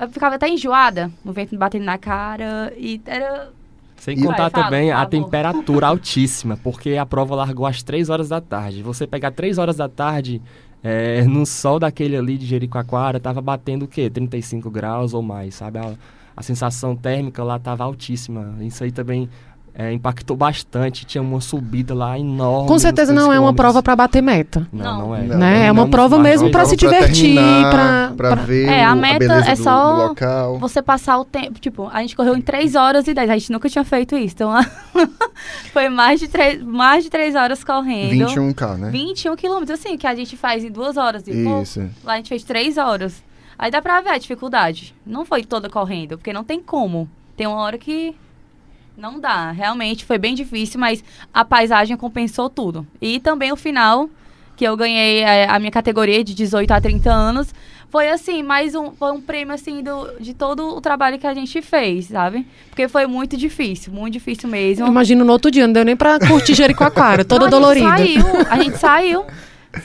Speaker 3: Eu ficava até enjoada, o vento batendo na cara. E era.
Speaker 4: Sem contar Vai, também fala, a temperatura altíssima, porque a prova largou às 3 horas da tarde. Você pegar 3 horas da tarde é, no sol daquele ali de Jericoacoara, tava batendo o quê? 35 graus ou mais, sabe? A, a sensação térmica lá tava altíssima. Isso aí também é, impactou bastante, tinha uma subida lá enorme.
Speaker 2: Com certeza não é uma prova para bater meta.
Speaker 4: Não, não, é.
Speaker 2: Não, né? é uma prova mesmo para se divertir, para
Speaker 1: ver
Speaker 3: É, a meta
Speaker 1: a
Speaker 3: é só do, você passar o tempo, tipo, a gente correu em 3 horas e 10, a gente nunca tinha feito isso, então foi mais de 3, mais de 3 horas correndo.
Speaker 1: 21k, né?
Speaker 3: 21 quilômetros, assim, que a gente faz em 2 horas. E,
Speaker 1: isso.
Speaker 3: Pô, lá a gente fez 3 horas. Aí dá pra ver a dificuldade. Não foi toda correndo, porque não tem como. Tem uma hora que não dá, realmente foi bem difícil, mas a paisagem compensou tudo. E também o final, que eu ganhei a, é, a minha categoria de 18 a 30 anos, foi assim, mais um, foi um prêmio assim do, de todo o trabalho que a gente fez, sabe? Porque foi muito difícil, muito difícil mesmo.
Speaker 2: Eu imagino no outro dia, não deu nem pra curtir Jericoacoara, toda não, dolorida.
Speaker 3: A gente saiu, a gente saiu.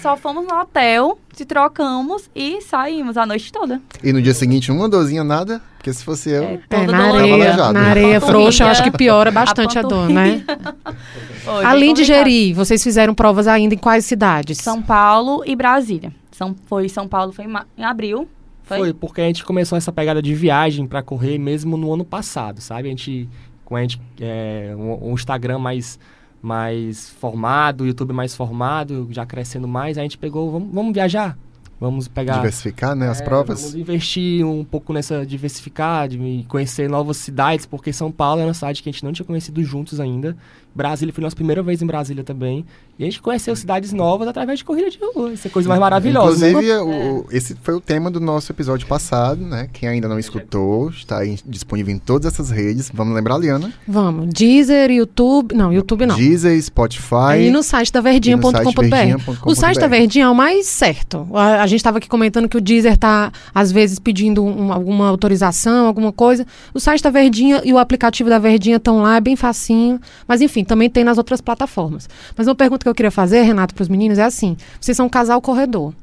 Speaker 3: Só fomos no hotel, se trocamos e saímos a noite toda.
Speaker 1: E no dia seguinte, uma dorzinha, nada? Porque se fosse eu,
Speaker 2: é, é na areia, na areia frouxa, eu acho que piora bastante a, a dor, né? Além de Jeri, vocês fizeram provas ainda em quais cidades?
Speaker 3: São Paulo e Brasília. São, foi São Paulo, foi em, em abril.
Speaker 4: Foi? foi? porque a gente começou essa pegada de viagem para correr mesmo no ano passado, sabe? A gente, com a gente, é, um, um Instagram mais mais formado, YouTube mais formado, já crescendo mais, a gente pegou, vamos, vamos viajar? Vamos pegar.
Speaker 1: Diversificar, né? As é, provas.
Speaker 4: Vamos investir um pouco nessa diversificar, de conhecer novas cidades, porque São Paulo é uma cidade que a gente não tinha conhecido juntos ainda. Brasília foi nossa primeira vez em Brasília também. E a gente conheceu cidades novas através de corrida de rua. Isso é coisa mais maravilhosa.
Speaker 1: Inclusive, né? o, esse foi o tema do nosso episódio passado, né? Quem ainda não escutou, está disponível em todas essas redes. Vamos lembrar, Liana?
Speaker 2: Vamos. Deezer, YouTube. Não, YouTube não.
Speaker 1: Deezer, Spotify.
Speaker 2: E no site da verdinha.com.br. O site da Verdinha é o mais certo. A, a gente estava aqui comentando que o Deezer está, às vezes, pedindo um, alguma autorização, alguma coisa. O site da Verdinha e o aplicativo da Verdinha estão lá, é bem facinho. Mas, enfim, também tem nas outras plataformas. Mas uma pergunta que eu queria fazer, Renato, para os meninos é assim: vocês são um casal corredor.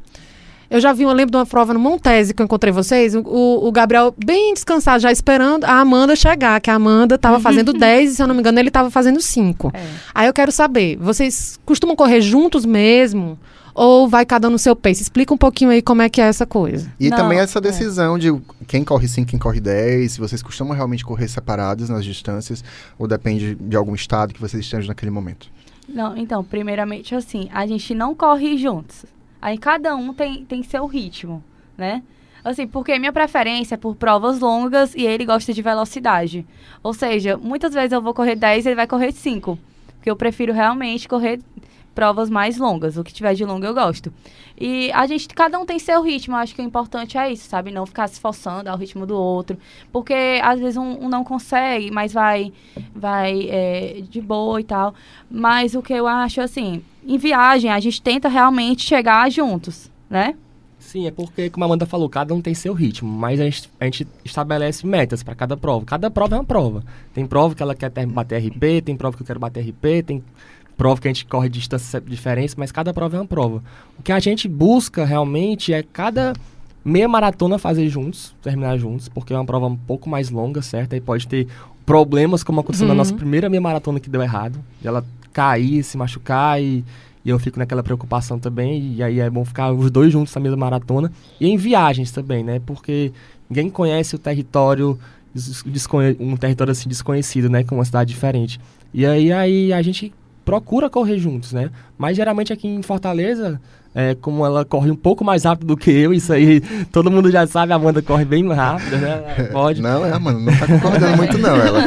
Speaker 2: Eu já vi, eu lembro de uma prova no Montese que eu encontrei vocês, o, o Gabriel bem descansado, já esperando a Amanda chegar, que a Amanda estava fazendo 10 e, se eu não me engano, ele estava fazendo 5. É. Aí eu quero saber, vocês costumam correr juntos mesmo? Ou vai cada um no seu pace? Explica um pouquinho aí como é que é essa coisa.
Speaker 1: E Não, também essa é. decisão é. de quem corre 5, quem corre 10, se vocês costumam realmente correr separados nas distâncias, ou depende de algum estado que vocês estejam naquele momento?
Speaker 3: Não, então, primeiramente assim, a gente não corre juntos. Aí cada um tem, tem seu ritmo, né? Assim, porque minha preferência é por provas longas e ele gosta de velocidade. Ou seja, muitas vezes eu vou correr 10 e ele vai correr 5. Porque eu prefiro realmente correr provas mais longas. O que tiver de longo eu gosto. E a gente, cada um tem seu ritmo. Acho que o importante é isso, sabe? Não ficar se forçando ao ritmo do outro. Porque às vezes um, um não consegue, mas vai, vai é, de boa e tal. Mas o que eu acho, assim, em viagem, a gente tenta realmente chegar juntos, né?
Speaker 4: Sim, é porque, como a Amanda falou, cada um tem seu ritmo, mas a gente, a gente estabelece metas para cada prova. Cada prova é uma prova. Tem prova que ela quer ter, bater RP, tem prova que eu quero bater RP, tem prova que a gente corre distâncias diferentes, mas cada prova é uma prova. O que a gente busca realmente é cada meia maratona fazer juntos, terminar juntos, porque é uma prova um pouco mais longa, certo? Aí pode ter problemas, como aconteceu uhum. na nossa primeira meia maratona que deu errado, de ela cair, se machucar e e eu fico naquela preocupação também, e aí é bom ficar os dois juntos na mesma maratona. E em viagens também, né? Porque ninguém conhece o território, um território assim desconhecido, né? Com uma cidade diferente. E aí, aí a gente procura correr juntos, né? Mas geralmente aqui em Fortaleza, é, como ela corre um pouco mais rápido do que eu, isso aí todo mundo já sabe, a Amanda corre bem rápido, né?
Speaker 1: Pode. Não, é, mano, não tá concordando muito não, ela.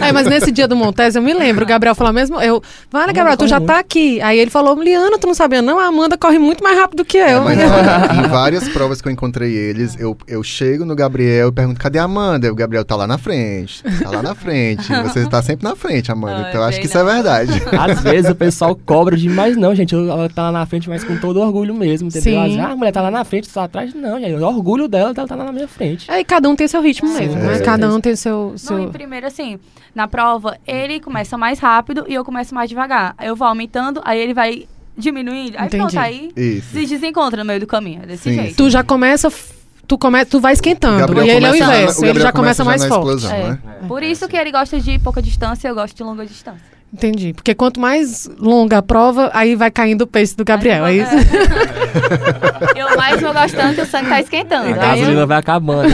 Speaker 2: É, mas nesse dia do Montes eu me lembro, o Gabriel falou mesmo, eu, vale, Gabriel, tu já muito. tá aqui. Aí ele falou, Liana, tu não sabia não? A Amanda corre muito mais rápido do que eu. É,
Speaker 1: mas olha, em várias provas que eu encontrei eles, eu, eu chego no Gabriel e pergunto, cadê a Amanda? E o Gabriel tá lá na frente, tá lá na frente. Você tá sempre na frente, Amanda. Não, então eu acho que não. isso é verdade.
Speaker 4: Às vezes o pessoal cobra demais, não, gente. Ela tá lá na frente, mas com todo orgulho mesmo, entendeu? Sim. ah, a mulher tá lá na frente, tá atrás. Não, gente, o orgulho dela, ela tá lá na minha frente.
Speaker 2: É, e cada um tem seu ritmo Sim, mesmo, né? Cada um tem seu. seu...
Speaker 3: Não, e primeiro, assim, na prova, ele começa mais rápido e eu começo mais devagar. Eu vou aumentando, aí ele vai diminuindo. Aí Entendi. pronto, aí Isso. se desencontra no meio do caminho. É desse Sim. jeito.
Speaker 2: Tu já começa tu, come, tu vai esquentando. E ele é o inverso, ele já começa, começa mais forte. Explosão,
Speaker 3: é. Né? Por isso que ele gosta de pouca distância, eu gosto de longa distância.
Speaker 2: Entendi. Porque quanto mais longa a prova, aí vai caindo o peso do Gabriel, é isso?
Speaker 3: É. eu mais vou gostando que o sangue tá esquentando. A
Speaker 4: gasolina eu... vai acabando.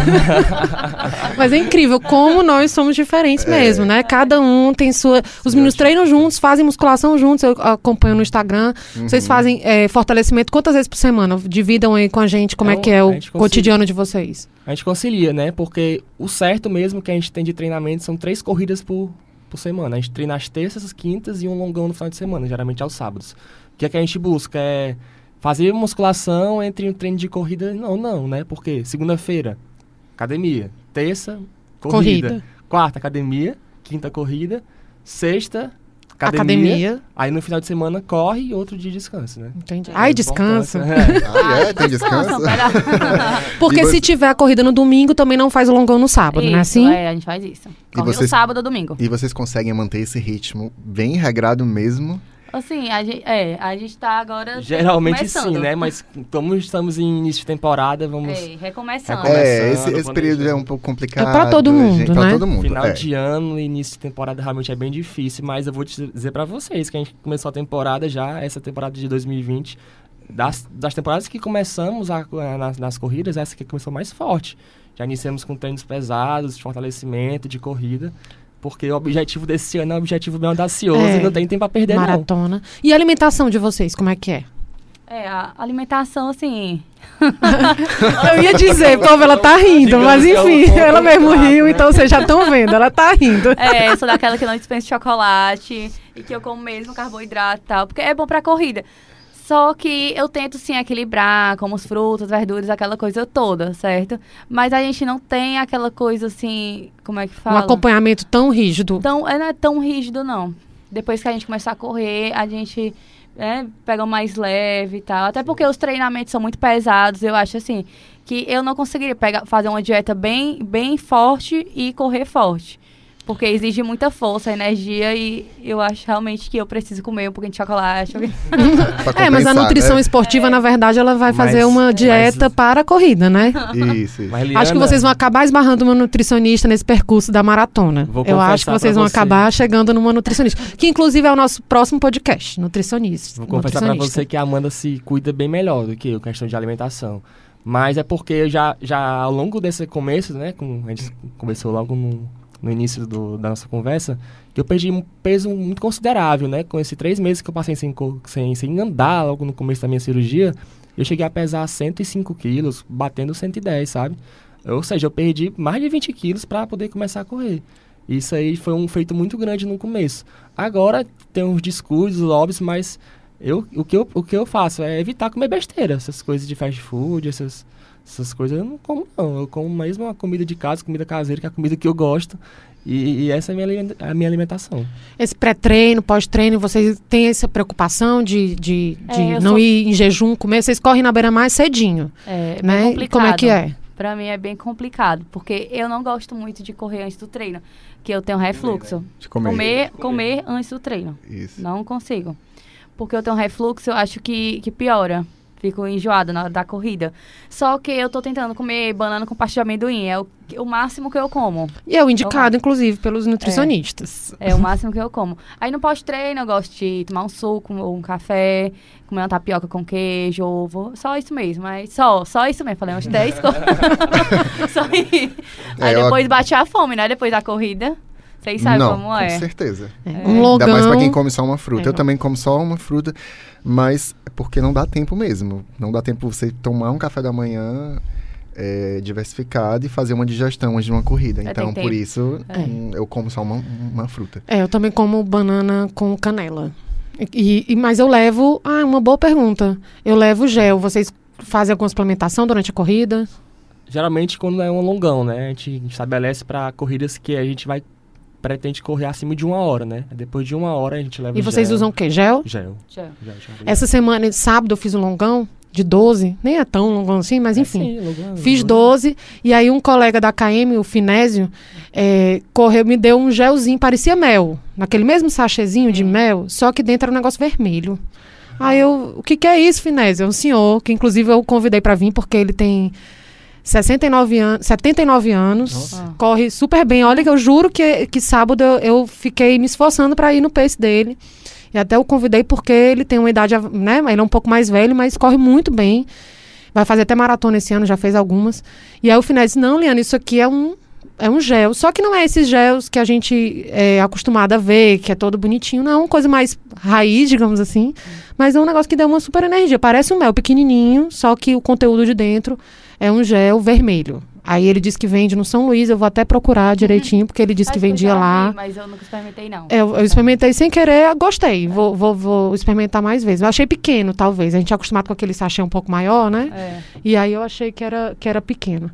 Speaker 2: Mas é incrível como nós somos diferentes é. mesmo, né? Cada um tem sua... Os meninos treinam juntos, fazem musculação juntos, eu acompanho no Instagram. Uhum. Vocês fazem é, fortalecimento quantas vezes por semana? Dividam aí com a gente como é, é que é o cotidiano de vocês.
Speaker 4: A gente concilia, né? Porque o certo mesmo que a gente tem de treinamento são três corridas por por semana. A gente treina às terças, quintas e um longão no final de semana, geralmente aos sábados. O que é que a gente busca? É fazer musculação entre um treino de corrida. Não, não, né? Porque segunda-feira, academia. Terça, corrida. corrida. Quarta, academia. Quinta, corrida. Sexta, academia, academia, Aí no final de semana corre e outro dia descansa, né?
Speaker 2: Entendi. É Ai, descansa.
Speaker 1: É. Ah, é? Tem descanso?
Speaker 2: Porque se tiver a corrida no domingo, também não faz o longão no sábado,
Speaker 3: isso,
Speaker 2: né? Assim?
Speaker 3: É, a gente faz isso. Corre vocês, no sábado ou domingo.
Speaker 1: E vocês conseguem manter esse ritmo bem regrado mesmo?
Speaker 3: Assim, a gente, é, a gente tá agora.
Speaker 4: Geralmente sim, né? Mas como estamos em início de temporada, vamos.
Speaker 3: É, recomeçando.
Speaker 1: É, esse, esse período é um pouco complicado.
Speaker 2: É pra todo mundo, gente, né? Pra
Speaker 1: todo mundo.
Speaker 4: Final
Speaker 1: é.
Speaker 4: de ano e início de temporada realmente é bem difícil, mas eu vou dizer pra vocês que a gente começou a temporada já, essa temporada de 2020. Das, das temporadas que começamos a, a, nas, nas corridas, essa que começou mais forte. Já iniciamos com treinos pesados, de fortalecimento, de corrida. Porque o objetivo desse ano é um objetivo bem audacioso é, e não tem tempo a perder,
Speaker 2: maratona.
Speaker 4: Não.
Speaker 2: E a alimentação de vocês, como é que é?
Speaker 3: É, a alimentação, assim.
Speaker 2: eu ia dizer, povo, ela tá rindo, mas enfim, ela mesmo riu, né? então vocês já estão vendo, ela tá rindo.
Speaker 3: É, eu sou daquela que não dispensa chocolate e que eu como mesmo carboidrato e tal, porque é bom pra corrida. Só que eu tento, sim, equilibrar, como os frutos, verduras, aquela coisa toda, certo? Mas a gente não tem aquela coisa, assim, como é que fala?
Speaker 2: Um acompanhamento tão rígido.
Speaker 3: Tão, é, não é tão rígido, não. Depois que a gente começar a correr, a gente é, pega mais leve e tal. Até porque os treinamentos são muito pesados, eu acho, assim, que eu não conseguiria pegar, fazer uma dieta bem, bem forte e correr forte. Porque exige muita força, energia e eu acho realmente que eu preciso comer um pouquinho de chocolate.
Speaker 2: é, mas a nutrição né? esportiva, é. na verdade, ela vai fazer mas, uma dieta mas... para a corrida, né?
Speaker 1: Isso.
Speaker 2: isso. Liana... Acho que vocês vão acabar esbarrando uma nutricionista nesse percurso da maratona. Vou eu acho que vocês vão você. acabar chegando numa nutricionista. Que inclusive é o nosso próximo podcast, nutricionista.
Speaker 4: Vou confessar para você que a Amanda se cuida bem melhor do que eu, questão de alimentação. Mas é porque já, já ao longo desse começo, né? Com, a gente começou logo no no início do, da nossa conversa, que eu perdi um peso muito considerável, né? Com esses três meses que eu passei sem, sem, sem andar logo no começo da minha cirurgia, eu cheguei a pesar 105 quilos, batendo 110, sabe? Ou seja, eu perdi mais de 20 quilos para poder começar a correr. Isso aí foi um feito muito grande no começo. Agora tem uns descuidos, lobbies, mas eu, o, que eu, o que eu faço é evitar comer besteira, essas coisas de fast food, essas, essas coisas eu não como não. Eu como mesmo a comida de casa, comida caseira, que é a comida que eu gosto. E, e essa é a minha, a minha alimentação.
Speaker 2: Esse pré-treino, pós-treino, vocês têm essa preocupação de, de, de é, não sou... ir em jejum comer? Vocês correm na beira mais cedinho.
Speaker 3: É, é
Speaker 2: né?
Speaker 3: complicado.
Speaker 2: como é que é?
Speaker 3: Pra mim é bem complicado, porque eu não gosto muito de correr antes do treino, que eu tenho refluxo.
Speaker 1: De comer.
Speaker 3: Comer, comer antes do treino.
Speaker 1: Isso.
Speaker 3: Não consigo. Porque eu tenho refluxo, eu acho que, que piora. Fico enjoada na hora da corrida. Só que eu tô tentando comer banana com pasta de amendoim. É o, o máximo que eu como.
Speaker 2: E é o indicado, inclusive, pelos nutricionistas.
Speaker 3: É, é o máximo que eu como. Aí no pós-treino eu gosto de tomar um suco ou um café, comer uma tapioca com queijo, ovo. Só isso mesmo. Mas só, só isso mesmo. Falei uns 10 coisas. só isso. É, Aí depois eu... bate a fome, né? Depois da corrida. Vocês sabem
Speaker 1: Não,
Speaker 3: como é.
Speaker 1: Com certeza.
Speaker 2: É. Um logão.
Speaker 1: Ainda mais pra quem come só uma fruta. É. Eu também como só uma fruta, mas é porque não dá tempo mesmo. Não dá tempo você tomar um café da manhã é, diversificado e fazer uma digestão antes de uma corrida. É, então, por isso, é. hum, eu como só uma, uma fruta.
Speaker 2: É, eu também como banana com canela. E, e, mas eu levo. Ah, uma boa pergunta. Eu levo gel. Vocês fazem alguma suplementação durante a corrida?
Speaker 4: Geralmente, quando é um longão, né? A gente estabelece para corridas que a gente vai pretende correr acima de uma hora, né? Depois de uma hora a gente leva
Speaker 2: E vocês
Speaker 4: gel.
Speaker 2: usam o quê? Gel?
Speaker 4: Gel.
Speaker 3: Gel.
Speaker 4: gel,
Speaker 2: Essa semana, sábado, eu fiz um longão de 12. Nem é tão longão assim, mas é enfim. Sim, longão, fiz longão. 12. E aí um colega da KM, o Finésio, é, correu, me deu um gelzinho, parecia mel. Naquele mesmo sachêzinho de mel, só que dentro era um negócio vermelho. Aí eu, o que, que é isso, Finésio? É um senhor, que inclusive eu convidei para vir, porque ele tem 69 anos, 79 anos, Nossa. corre super bem. Olha que eu juro que, que sábado eu, eu fiquei me esforçando para ir no pace dele. E até eu convidei porque ele tem uma idade, né? Ele é um pouco mais velho, mas corre muito bem. Vai fazer até maratona esse ano, já fez algumas. E aí o Finés disse, não, Liana, isso aqui é um, é um gel. Só que não é esses gels que a gente é acostumado a ver, que é todo bonitinho. Não, é uma coisa mais raiz, digamos assim. Mas é um negócio que dá uma super energia. Parece um mel pequenininho, só que o conteúdo de dentro é um gel vermelho. Aí ele disse que vende no São Luís, eu vou até procurar direitinho, porque ele disse que vendia lá.
Speaker 3: Mas eu nunca experimentei, não.
Speaker 2: É, eu, eu, experimentei sem querer, gostei. Vou, vou, vou, experimentar mais vezes. Eu achei pequeno, talvez. A gente é acostumado com aquele sachê um pouco maior, né?
Speaker 3: É.
Speaker 2: E aí eu achei que era, que era pequeno.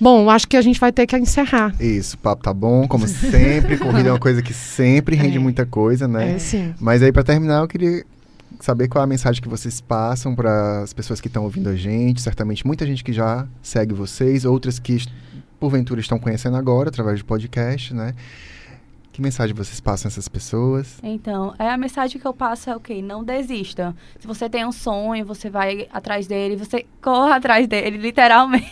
Speaker 2: Bom, acho que a gente vai ter que encerrar.
Speaker 1: Isso, o papo tá bom, como sempre. Corrida é uma coisa que sempre rende é. muita coisa, né?
Speaker 2: É, sim.
Speaker 1: Mas aí, para terminar, eu queria saber qual é a mensagem que vocês passam para as pessoas que estão ouvindo a gente. Certamente muita gente que já segue vocês, outras que porventura estão conhecendo agora através do podcast, né? Que mensagem vocês passam a essas pessoas?
Speaker 3: Então, é a mensagem que eu passo é o okay, Não desista. Se você tem um sonho, você vai atrás dele, você corra atrás dele, literalmente.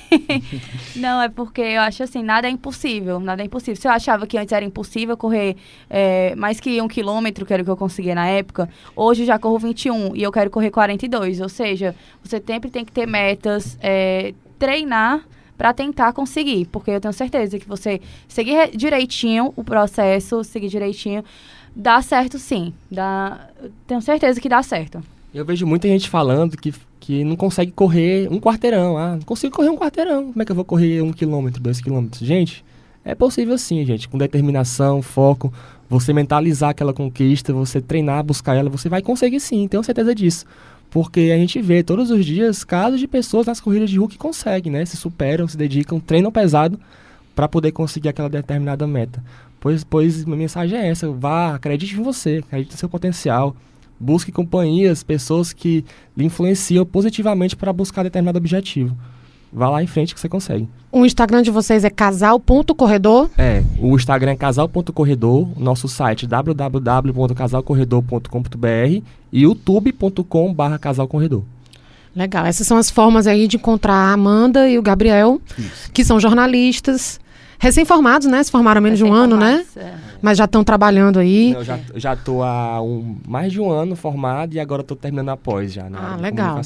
Speaker 3: não, é porque eu acho assim, nada é impossível, nada é impossível. Se eu achava que antes era impossível correr é, mais que um quilômetro, que era o que eu conseguia na época, hoje eu já corro 21 e eu quero correr 42. Ou seja, você sempre tem que ter metas, é, treinar para tentar conseguir, porque eu tenho certeza que você seguir direitinho o processo, seguir direitinho, dá certo sim. Dá, tenho certeza que dá certo.
Speaker 4: Eu vejo muita gente falando que, que não consegue correr um quarteirão. Ah, não consigo correr um quarteirão. Como é que eu vou correr um quilômetro, dois quilômetros? Gente, é possível sim, gente. Com determinação, foco, você mentalizar aquela conquista, você treinar, buscar ela, você vai conseguir sim, tenho certeza disso. Porque a gente vê todos os dias casos de pessoas nas corridas de rua que conseguem, né? Se superam, se dedicam, treinam pesado para poder conseguir aquela determinada meta. Pois, pois a mensagem é essa: vá, acredite em você, acredite no seu potencial. Busque companhias, pessoas que lhe influenciam positivamente para buscar determinado objetivo. Vá lá em frente que você consegue.
Speaker 2: O Instagram de vocês é casal.corredor?
Speaker 4: É, o Instagram é casal.corredor, nosso site www.casalcorredor.com.br e youtube.com.br casalcorredor.
Speaker 2: Legal, essas são as formas aí de encontrar a Amanda e o Gabriel, Isso. que são jornalistas, recém-formados, né? Se formaram há menos de um ano, né? É. Mas já estão trabalhando aí.
Speaker 4: Eu já, já tô há um, mais de um ano formado e agora estou terminando após já.
Speaker 2: ah, legal.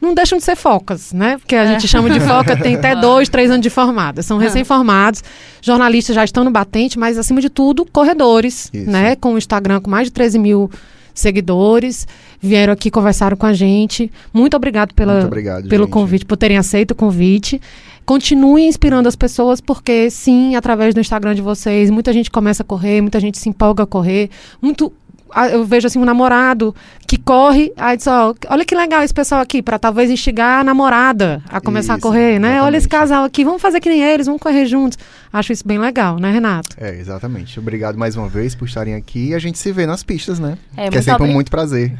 Speaker 2: Não deixam de ser focas, né? Porque a é. gente chama de foca, tem até dois, três anos de formada. São recém-formados, jornalistas já estão no batente, mas acima de tudo, corredores, Isso. né? Com o Instagram com mais de 13 mil seguidores, vieram aqui, conversaram com a gente. Muito obrigado pela, Muito obrigado, pelo gente. convite, por terem aceito o convite. Continue inspirando as pessoas, porque sim, através do Instagram de vocês, muita gente começa a correr, muita gente se empolga a correr. Muito eu vejo assim um namorado que corre, aí diz, ó, olha que legal esse pessoal aqui, para talvez instigar a namorada a começar isso, a correr, né? Exatamente. Olha esse casal aqui, vamos fazer que nem eles, vamos correr juntos. Acho isso bem legal, né, Renato?
Speaker 1: É, exatamente. Obrigado mais uma vez por estarem aqui e a gente se vê nas pistas, né? É, que é sempre um muito prazer.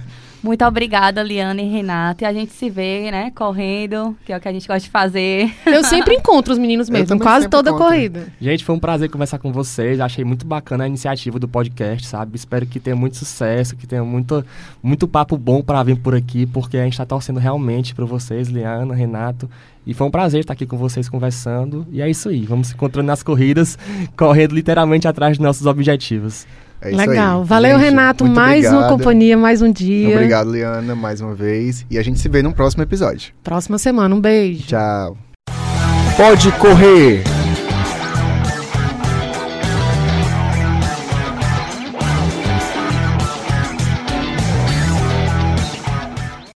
Speaker 3: Muito obrigada, Liana e Renata. E a gente se vê, né, correndo, que é o que a gente gosta de fazer.
Speaker 2: Eu sempre encontro os meninos mesmo, quase toda a corrida.
Speaker 4: Gente, foi um prazer conversar com vocês. Achei muito bacana a iniciativa do podcast, sabe? Espero que tenha muito sucesso, que tenha muito, muito papo bom para vir por aqui, porque a gente está torcendo realmente para vocês, Liana, Renato. E foi um prazer estar aqui com vocês conversando. E é isso aí. Vamos se encontrando nas corridas, correndo literalmente atrás dos nossos objetivos.
Speaker 2: É Legal. Aí. Valeu, gente, Renato. Mais obrigada. uma companhia, mais um dia.
Speaker 1: Obrigado, Liana, mais uma vez. E a gente se vê no próximo episódio.
Speaker 2: Próxima semana. Um beijo.
Speaker 1: Tchau. Pode correr.